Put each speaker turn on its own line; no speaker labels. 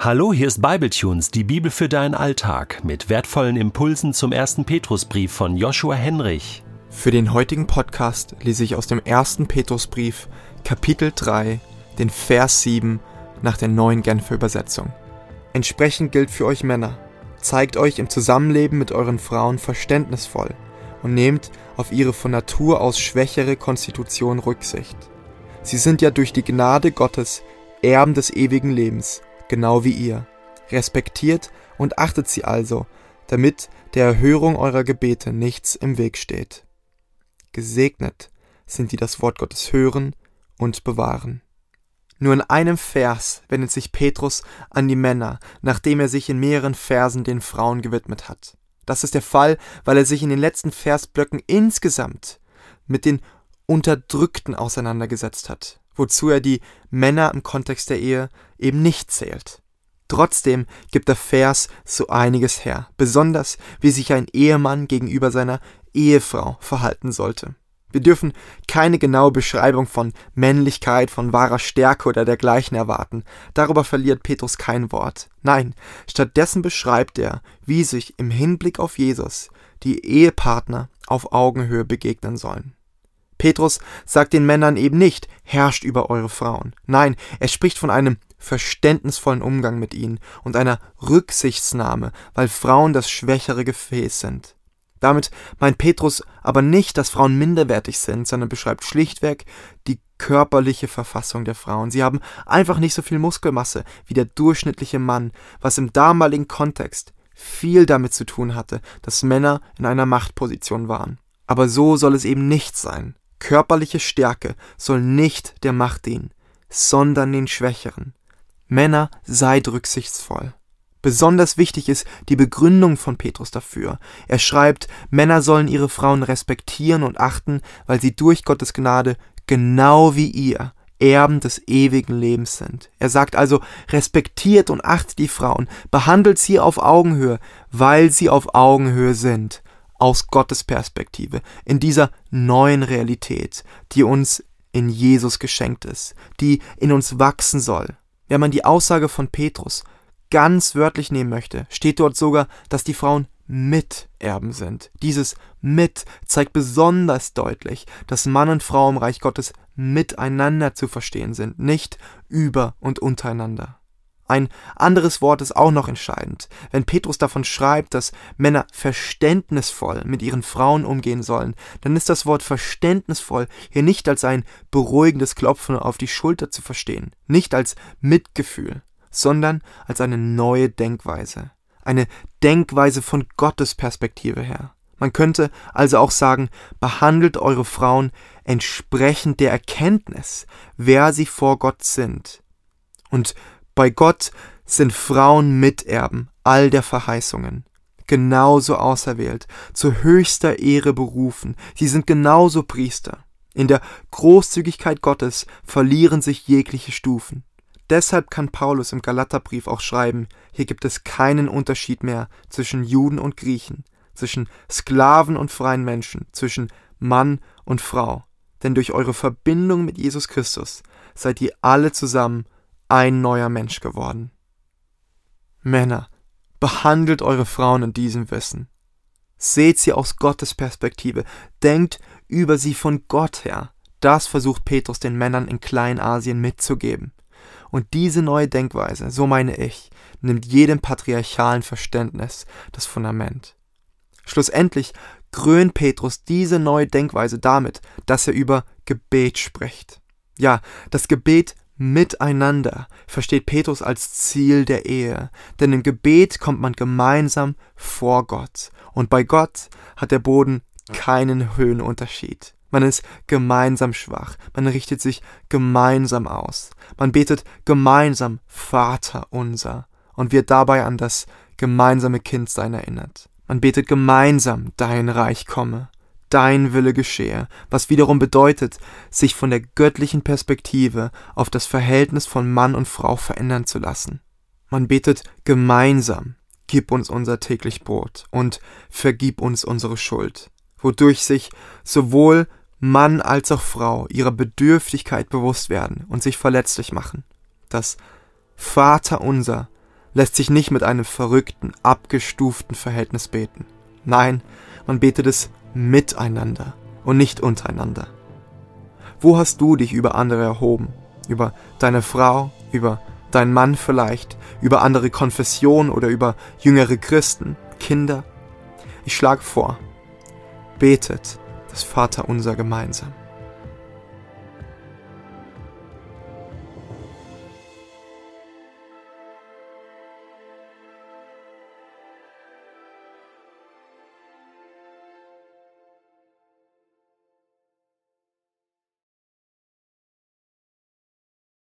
Hallo, hier ist Bibletunes, die Bibel für deinen Alltag, mit wertvollen Impulsen zum ersten Petrusbrief von Joshua Henrich.
Für den heutigen Podcast lese ich aus dem ersten Petrusbrief, Kapitel 3, den Vers 7 nach der neuen Genfer Übersetzung. Entsprechend gilt für euch Männer, zeigt euch im Zusammenleben mit euren Frauen verständnisvoll und nehmt auf ihre von Natur aus schwächere Konstitution Rücksicht. Sie sind ja durch die Gnade Gottes Erben des ewigen Lebens genau wie ihr. Respektiert und achtet sie also, damit der Erhörung eurer Gebete nichts im Weg steht. Gesegnet sind die das Wort Gottes hören und bewahren. Nur in einem Vers wendet sich Petrus an die Männer, nachdem er sich in mehreren Versen den Frauen gewidmet hat. Das ist der Fall, weil er sich in den letzten Versblöcken insgesamt mit den Unterdrückten auseinandergesetzt hat wozu er die Männer im Kontext der Ehe eben nicht zählt. Trotzdem gibt der Vers so einiges her, besonders wie sich ein Ehemann gegenüber seiner Ehefrau verhalten sollte. Wir dürfen keine genaue Beschreibung von Männlichkeit, von wahrer Stärke oder dergleichen erwarten. Darüber verliert Petrus kein Wort. Nein, stattdessen beschreibt er, wie sich im Hinblick auf Jesus die Ehepartner auf Augenhöhe begegnen sollen. Petrus sagt den Männern eben nicht, herrscht über eure Frauen. Nein, er spricht von einem verständnisvollen Umgang mit ihnen und einer Rücksichtsnahme, weil Frauen das schwächere Gefäß sind. Damit meint Petrus aber nicht, dass Frauen minderwertig sind, sondern beschreibt schlichtweg die körperliche Verfassung der Frauen. Sie haben einfach nicht so viel Muskelmasse wie der durchschnittliche Mann, was im damaligen Kontext viel damit zu tun hatte, dass Männer in einer Machtposition waren. Aber so soll es eben nicht sein. Körperliche Stärke soll nicht der Macht dienen, sondern den Schwächeren. Männer, seid rücksichtsvoll. Besonders wichtig ist die Begründung von Petrus dafür. Er schreibt, Männer sollen ihre Frauen respektieren und achten, weil sie durch Gottes Gnade genau wie ihr Erben des ewigen Lebens sind. Er sagt also, respektiert und achtet die Frauen, behandelt sie auf Augenhöhe, weil sie auf Augenhöhe sind aus Gottes Perspektive, in dieser neuen Realität, die uns in Jesus geschenkt ist, die in uns wachsen soll. Wenn man die Aussage von Petrus ganz wörtlich nehmen möchte, steht dort sogar, dass die Frauen Miterben sind. Dieses mit zeigt besonders deutlich, dass Mann und Frau im Reich Gottes miteinander zu verstehen sind, nicht über und untereinander. Ein anderes Wort ist auch noch entscheidend. Wenn Petrus davon schreibt, dass Männer verständnisvoll mit ihren Frauen umgehen sollen, dann ist das Wort verständnisvoll hier nicht als ein beruhigendes Klopfen auf die Schulter zu verstehen, nicht als Mitgefühl, sondern als eine neue Denkweise. Eine Denkweise von Gottes Perspektive her. Man könnte also auch sagen, behandelt eure Frauen entsprechend der Erkenntnis, wer sie vor Gott sind. Und bei Gott sind Frauen Miterben all der Verheißungen, genauso auserwählt, zu höchster Ehre berufen, sie sind genauso Priester. In der Großzügigkeit Gottes verlieren sich jegliche Stufen. Deshalb kann Paulus im Galaterbrief auch schreiben, hier gibt es keinen Unterschied mehr zwischen Juden und Griechen, zwischen Sklaven und freien Menschen, zwischen Mann und Frau. Denn durch eure Verbindung mit Jesus Christus seid ihr alle zusammen ein neuer Mensch geworden. Männer, behandelt eure Frauen in diesem Wissen. Seht sie aus Gottes Perspektive, denkt über sie von Gott her. Das versucht Petrus den Männern in Kleinasien mitzugeben. Und diese neue Denkweise, so meine ich, nimmt jedem patriarchalen Verständnis das Fundament. Schlussendlich krönt Petrus diese neue Denkweise damit, dass er über Gebet spricht. Ja, das Gebet Miteinander versteht Petrus als Ziel der Ehe, denn im Gebet kommt man gemeinsam vor Gott, und bei Gott hat der Boden keinen Höhenunterschied. Man ist gemeinsam schwach, man richtet sich gemeinsam aus, man betet gemeinsam Vater unser. Und wird dabei an das gemeinsame Kindsein erinnert. Man betet gemeinsam Dein Reich komme dein Wille geschehe, was wiederum bedeutet, sich von der göttlichen Perspektive auf das Verhältnis von Mann und Frau verändern zu lassen. Man betet gemeinsam, gib uns unser täglich Brot und vergib uns unsere Schuld, wodurch sich sowohl Mann als auch Frau ihrer Bedürftigkeit bewusst werden und sich verletzlich machen. Das Vater unser lässt sich nicht mit einem verrückten, abgestuften Verhältnis beten. Nein, man betet es miteinander und nicht untereinander. Wo hast du dich über andere erhoben? Über deine Frau, über deinen Mann vielleicht, über andere Konfessionen oder über jüngere Christen, Kinder? Ich schlage vor, betet das Vaterunser gemeinsam.